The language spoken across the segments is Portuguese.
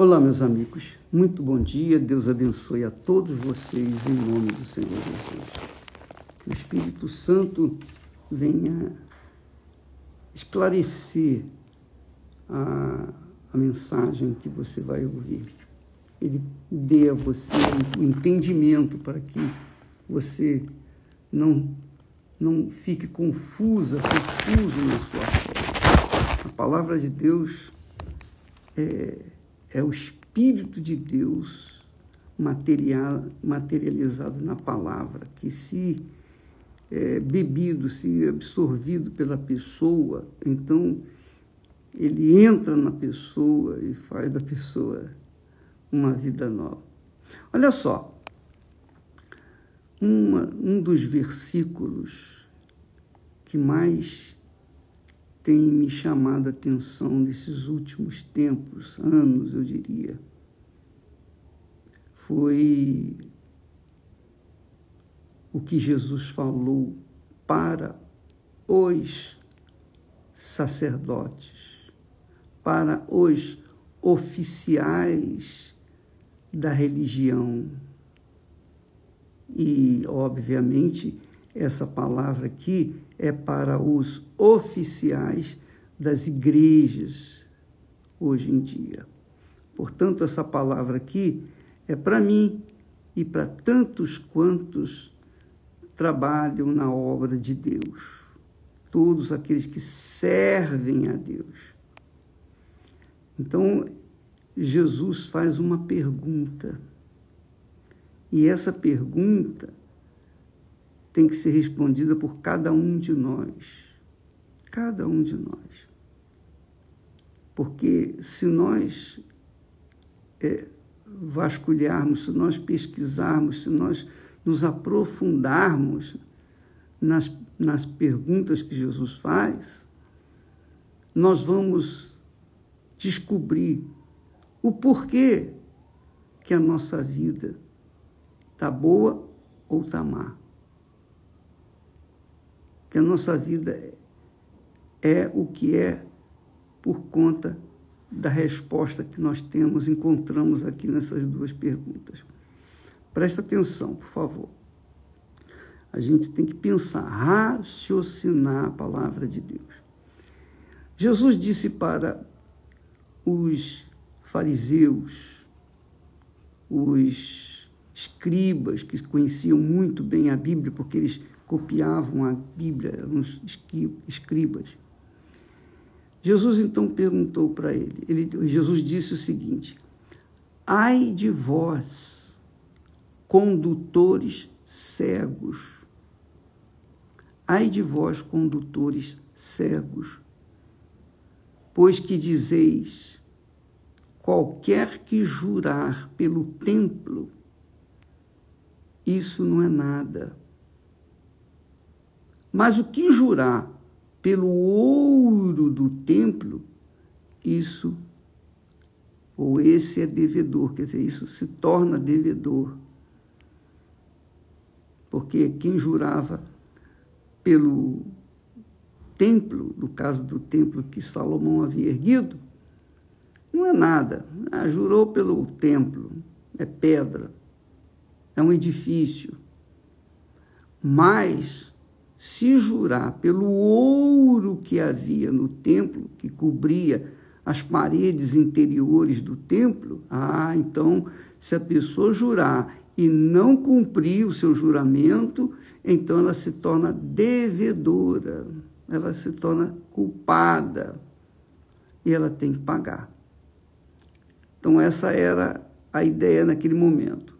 Olá, meus amigos. Muito bom dia. Deus abençoe a todos vocês em nome do Senhor Jesus. Que o Espírito Santo venha esclarecer a, a mensagem que você vai ouvir. Ele dê a você o um entendimento para que você não, não fique confusa, confuso na sua fé. A palavra de Deus é é o Espírito de Deus material, materializado na palavra, que se é, bebido, se absorvido pela pessoa, então ele entra na pessoa e faz da pessoa uma vida nova. Olha só, uma, um dos versículos que mais tem me chamado a atenção nesses últimos tempos, anos, eu diria, foi o que Jesus falou para os sacerdotes, para os oficiais da religião. E, obviamente, essa palavra aqui é para os oficiais das igrejas hoje em dia. Portanto, essa palavra aqui é para mim e para tantos quantos trabalham na obra de Deus, todos aqueles que servem a Deus. Então, Jesus faz uma pergunta. E essa pergunta tem que ser respondida por cada um de nós. Cada um de nós. Porque se nós é, vasculharmos, se nós pesquisarmos, se nós nos aprofundarmos nas, nas perguntas que Jesus faz, nós vamos descobrir o porquê que a nossa vida está boa ou está má que a nossa vida é o que é por conta da resposta que nós temos, encontramos aqui nessas duas perguntas. Presta atenção, por favor. A gente tem que pensar, raciocinar a palavra de Deus. Jesus disse para os fariseus, os escribas que conheciam muito bem a Bíblia, porque eles copiavam a Bíblia, eram escribas. Jesus então perguntou para ele, ele, Jesus disse o seguinte: Ai de vós, condutores cegos, ai de vós, condutores cegos, pois que dizeis, qualquer que jurar pelo templo, isso não é nada mas o que jurar pelo ouro do templo, isso, ou esse é devedor, quer dizer, isso se torna devedor. Porque quem jurava pelo templo, no caso do templo que Salomão havia erguido, não é nada. Ah, jurou pelo templo, é pedra, é um edifício. Mas se jurar pelo ouro que havia no templo, que cobria as paredes interiores do templo, ah, então, se a pessoa jurar e não cumprir o seu juramento, então ela se torna devedora, ela se torna culpada e ela tem que pagar. Então, essa era a ideia naquele momento.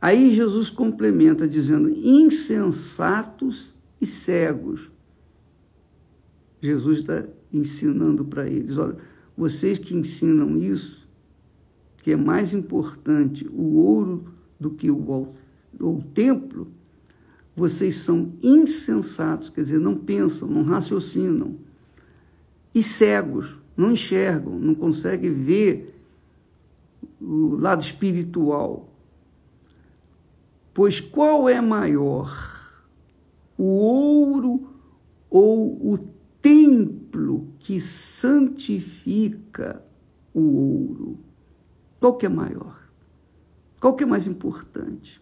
Aí Jesus complementa dizendo: insensatos e cegos. Jesus está ensinando para eles: olha, vocês que ensinam isso, que é mais importante o ouro do que o, o templo, vocês são insensatos, quer dizer, não pensam, não raciocinam, e cegos, não enxergam, não conseguem ver o lado espiritual. Pois qual é maior, o ouro ou o templo que santifica o ouro? Qual que é maior? Qual que é mais importante?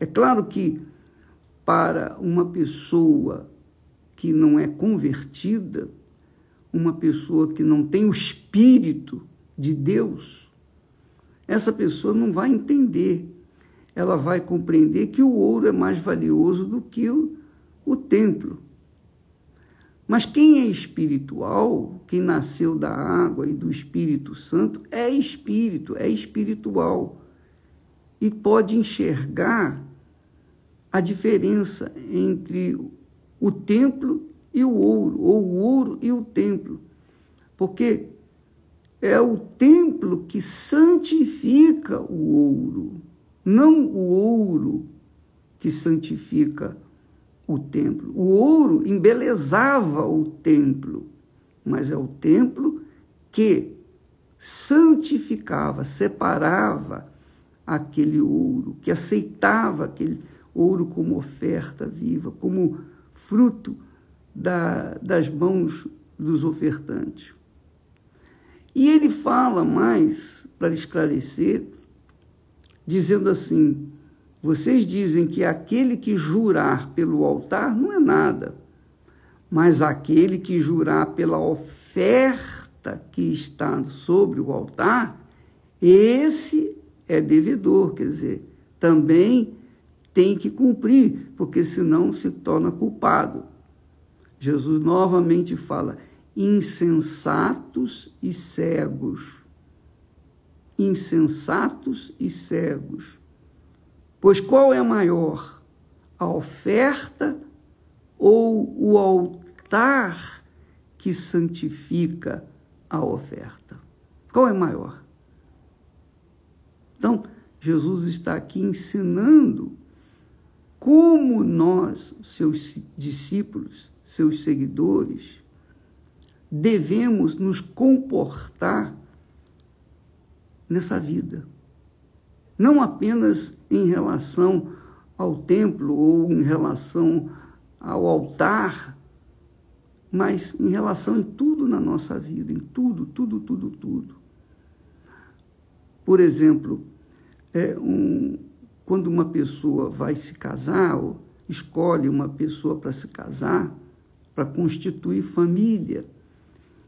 É claro que para uma pessoa que não é convertida, uma pessoa que não tem o espírito de Deus, essa pessoa não vai entender. Ela vai compreender que o ouro é mais valioso do que o, o templo. Mas quem é espiritual, quem nasceu da água e do Espírito Santo, é espírito, é espiritual. E pode enxergar a diferença entre o templo e o ouro, ou o ouro e o templo. Porque é o templo que santifica o ouro, não o ouro que santifica o templo. O ouro embelezava o templo, mas é o templo que santificava, separava aquele ouro, que aceitava aquele ouro como oferta viva, como fruto da, das mãos dos ofertantes. E ele fala mais, para esclarecer, dizendo assim: vocês dizem que aquele que jurar pelo altar não é nada, mas aquele que jurar pela oferta que está sobre o altar, esse é devedor, quer dizer, também tem que cumprir, porque senão se torna culpado. Jesus novamente fala: insensatos e cegos. Insensatos e cegos. Pois qual é maior, a oferta ou o altar que santifica a oferta? Qual é maior? Então, Jesus está aqui ensinando como nós, seus discípulos, seus seguidores, devemos nos comportar nessa vida não apenas em relação ao templo ou em relação ao altar, mas em relação em tudo na nossa vida, em tudo, tudo, tudo, tudo. Por exemplo, é um, quando uma pessoa vai se casar, ou escolhe uma pessoa para se casar, para constituir família.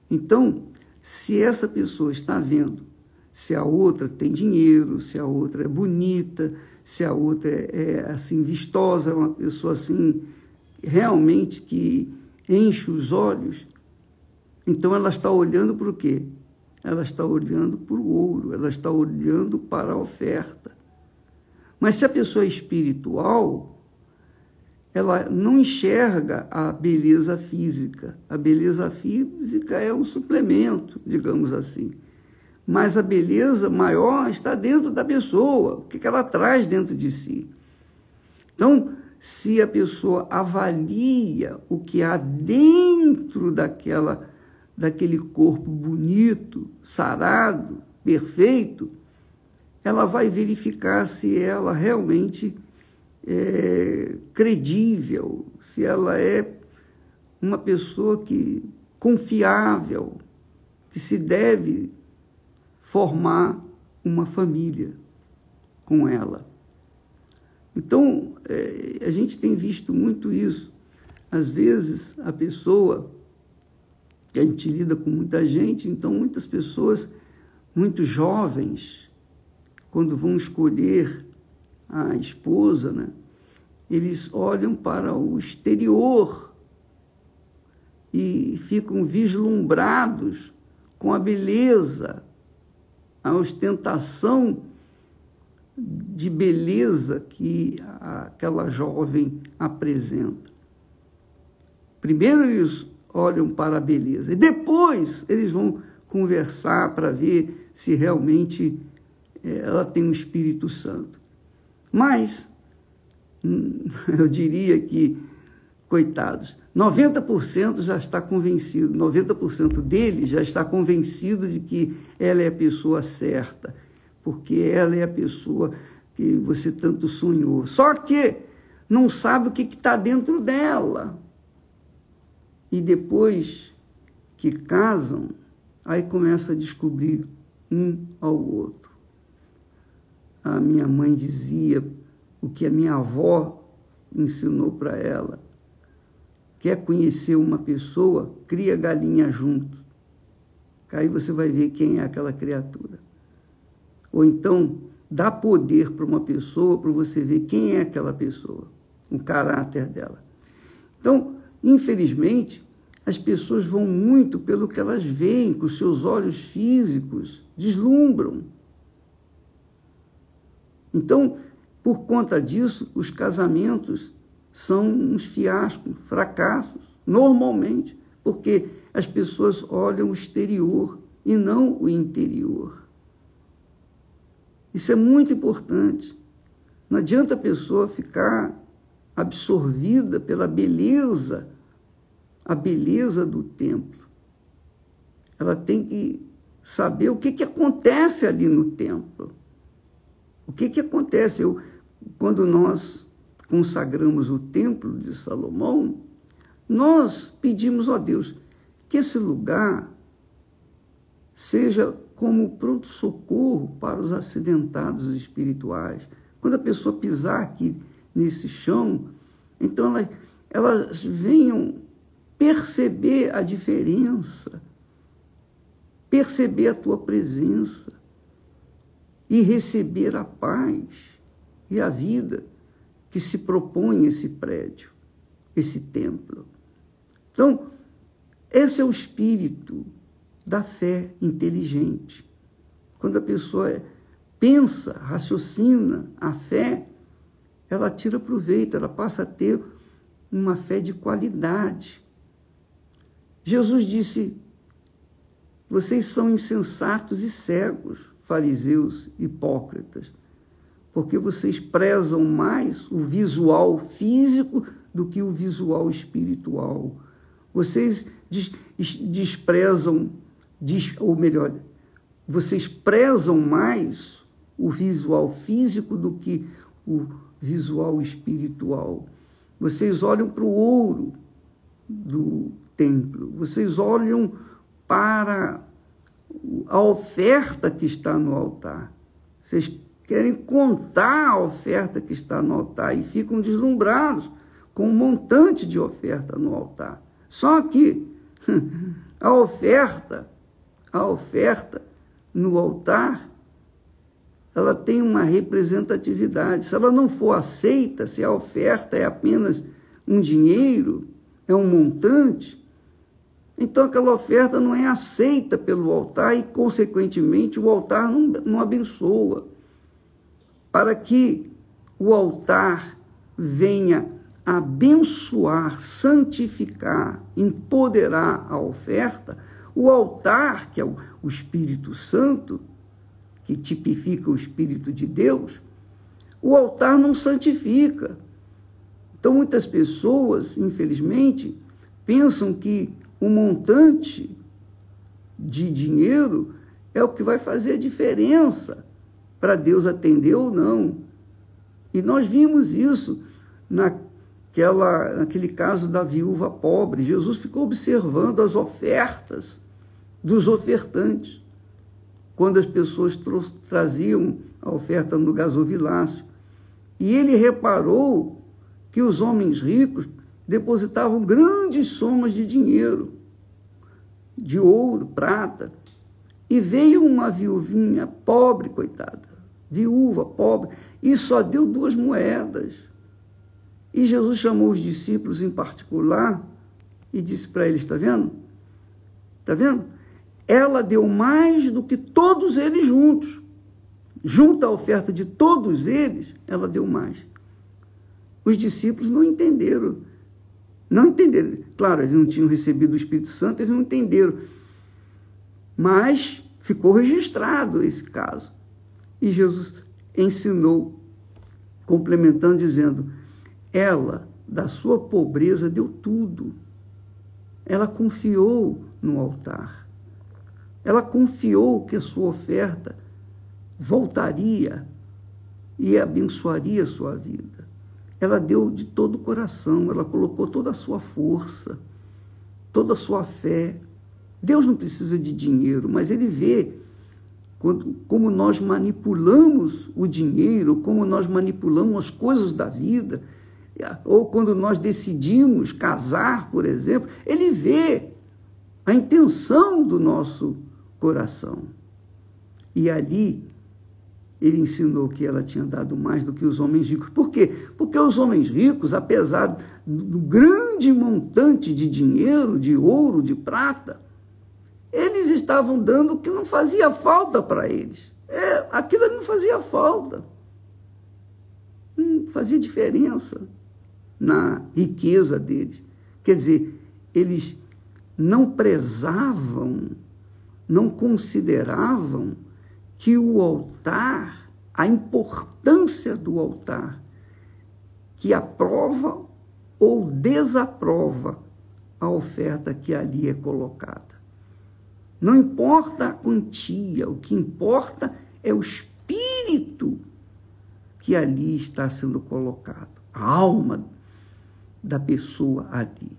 Então, se essa pessoa está vendo se a outra tem dinheiro, se a outra é bonita, se a outra é, é assim vistosa, uma pessoa assim realmente que enche os olhos. Então ela está olhando para o quê? Ela está olhando para o ouro, ela está olhando para a oferta. Mas se a pessoa é espiritual, ela não enxerga a beleza física. A beleza física é um suplemento, digamos assim mas a beleza maior está dentro da pessoa, o que ela traz dentro de si. Então, se a pessoa avalia o que há dentro daquela, daquele corpo bonito, sarado, perfeito, ela vai verificar se ela realmente é credível, se ela é uma pessoa que confiável, que se deve formar uma família com ela. Então, é, a gente tem visto muito isso. Às vezes, a pessoa, que a gente lida com muita gente, então, muitas pessoas, muito jovens, quando vão escolher a esposa, né, eles olham para o exterior e ficam vislumbrados com a beleza a ostentação de beleza que aquela jovem apresenta. Primeiro eles olham para a beleza e depois eles vão conversar para ver se realmente eh, ela tem o um Espírito Santo. Mas eu diria que coitados, 90% já está convencido, 90% deles já está convencido de que ela é a pessoa certa, porque ela é a pessoa que você tanto sonhou. Só que não sabe o que está dentro dela. E depois que casam, Aí começa a descobrir um ao outro. A minha mãe dizia o que a minha avó ensinou para ela. Quer conhecer uma pessoa, cria galinha junto. Aí você vai ver quem é aquela criatura. Ou então, dá poder para uma pessoa para você ver quem é aquela pessoa, o caráter dela. Então, infelizmente, as pessoas vão muito pelo que elas veem com os seus olhos físicos, deslumbram. Então, por conta disso, os casamentos são uns fiascos, fracassos, normalmente, porque as pessoas olham o exterior e não o interior. Isso é muito importante. Não adianta a pessoa ficar absorvida pela beleza, a beleza do templo. Ela tem que saber o que, que acontece ali no templo. O que, que acontece? Eu, quando nós consagramos o templo de Salomão, nós pedimos a Deus que esse lugar seja como pronto-socorro para os acidentados espirituais. Quando a pessoa pisar aqui nesse chão, então elas, elas venham perceber a diferença, perceber a tua presença e receber a paz e a vida que se propõe esse prédio, esse templo. Então, esse é o espírito da fé inteligente. Quando a pessoa pensa, raciocina a fé, ela tira proveito, ela passa a ter uma fé de qualidade. Jesus disse: Vocês são insensatos e cegos, fariseus hipócritas, porque vocês prezam mais o visual físico do que o visual espiritual. Vocês desprezam, ou melhor, vocês prezam mais o visual físico do que o visual espiritual. Vocês olham para o ouro do templo, vocês olham para a oferta que está no altar. Vocês querem contar a oferta que está no altar e ficam deslumbrados com um montante de oferta no altar. Só que a oferta, a oferta no altar, ela tem uma representatividade. Se ela não for aceita, se a oferta é apenas um dinheiro, é um montante, então aquela oferta não é aceita pelo altar e, consequentemente, o altar não, não abençoa. Para que o altar venha abençoar, santificar, empoderar a oferta, o altar, que é o, Espírito Santo, que tipifica o Espírito de Deus, o altar não santifica. Então, muitas pessoas, infelizmente, pensam que o montante de dinheiro é o que vai fazer a diferença para Deus atender ou não. E nós vimos isso na aquela, naquele caso da viúva pobre. Jesus ficou observando as ofertas dos ofertantes. Quando as pessoas traziam a oferta no gasofilácio. E ele reparou que os homens ricos depositavam grandes somas de dinheiro, de ouro, prata. E veio uma viuvinha pobre, coitada, viúva, pobre, e só deu duas moedas. E Jesus chamou os discípulos em particular e disse para eles: está vendo? Está vendo? Ela deu mais do que todos eles juntos. Junto à oferta de todos eles, ela deu mais. Os discípulos não entenderam. Não entenderam. Claro, eles não tinham recebido o Espírito Santo, eles não entenderam. Mas ficou registrado esse caso. E Jesus ensinou, complementando, dizendo: ela, da sua pobreza, deu tudo. Ela confiou no altar. Ela confiou que a sua oferta voltaria e abençoaria a sua vida. Ela deu de todo o coração, ela colocou toda a sua força, toda a sua fé Deus não precisa de dinheiro, mas Ele vê quando, como nós manipulamos o dinheiro, como nós manipulamos as coisas da vida, ou quando nós decidimos casar, por exemplo, Ele vê a intenção do nosso coração. E ali ele ensinou que ela tinha dado mais do que os homens ricos. Por quê? Porque os homens ricos, apesar do grande montante de dinheiro, de ouro, de prata, eles estavam dando o que não fazia falta para eles. É, aquilo não fazia falta. Não fazia diferença na riqueza deles. Quer dizer, eles não prezavam, não consideravam que o altar, a importância do altar, que aprova ou desaprova a oferta que ali é colocada. Não importa a quantia, o que importa é o espírito que ali está sendo colocado, a alma da pessoa ali.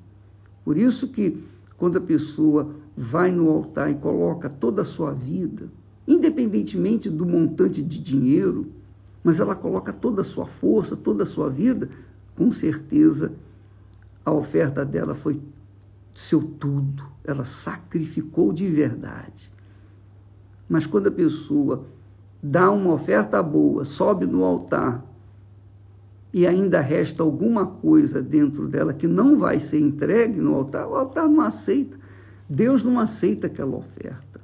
Por isso que quando a pessoa vai no altar e coloca toda a sua vida, independentemente do montante de dinheiro, mas ela coloca toda a sua força, toda a sua vida, com certeza a oferta dela foi seu tudo, ela sacrificou de verdade. Mas quando a pessoa dá uma oferta boa, sobe no altar e ainda resta alguma coisa dentro dela que não vai ser entregue no altar, o altar não aceita. Deus não aceita aquela oferta,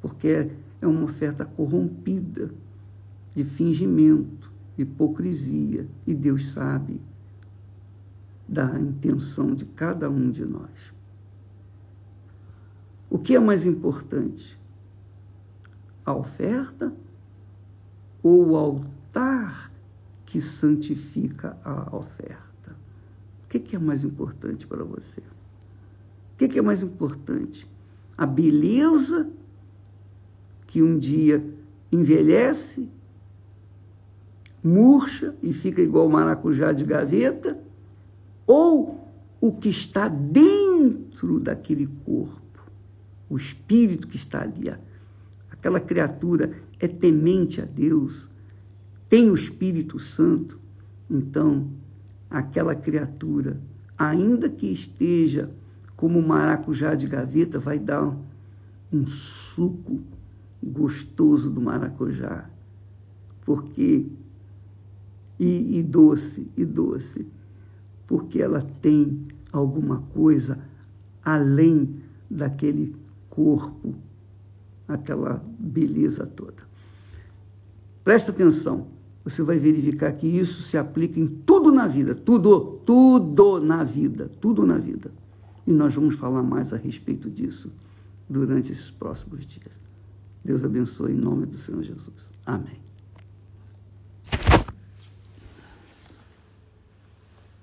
porque é uma oferta corrompida, de fingimento, hipocrisia, e Deus sabe da intenção de cada um de nós. O que é mais importante? A oferta ou o altar que santifica a oferta? O que é mais importante para você? O que é mais importante? A beleza que um dia envelhece, murcha e fica igual maracujá de gaveta, ou o que está dentro daquele corpo, o espírito que está ali, aquela criatura é temente a Deus, tem o Espírito Santo, então aquela criatura, ainda que esteja como maracujá de gaveta, vai dar um suco gostoso do maracujá. Porque e, e doce, e doce, porque ela tem alguma coisa além daquele corpo, aquela beleza toda. Presta atenção, você vai verificar que isso se aplica em tudo na vida, tudo, tudo na vida, tudo na vida. E nós vamos falar mais a respeito disso durante esses próximos dias. Deus abençoe em nome do Senhor Jesus. Amém.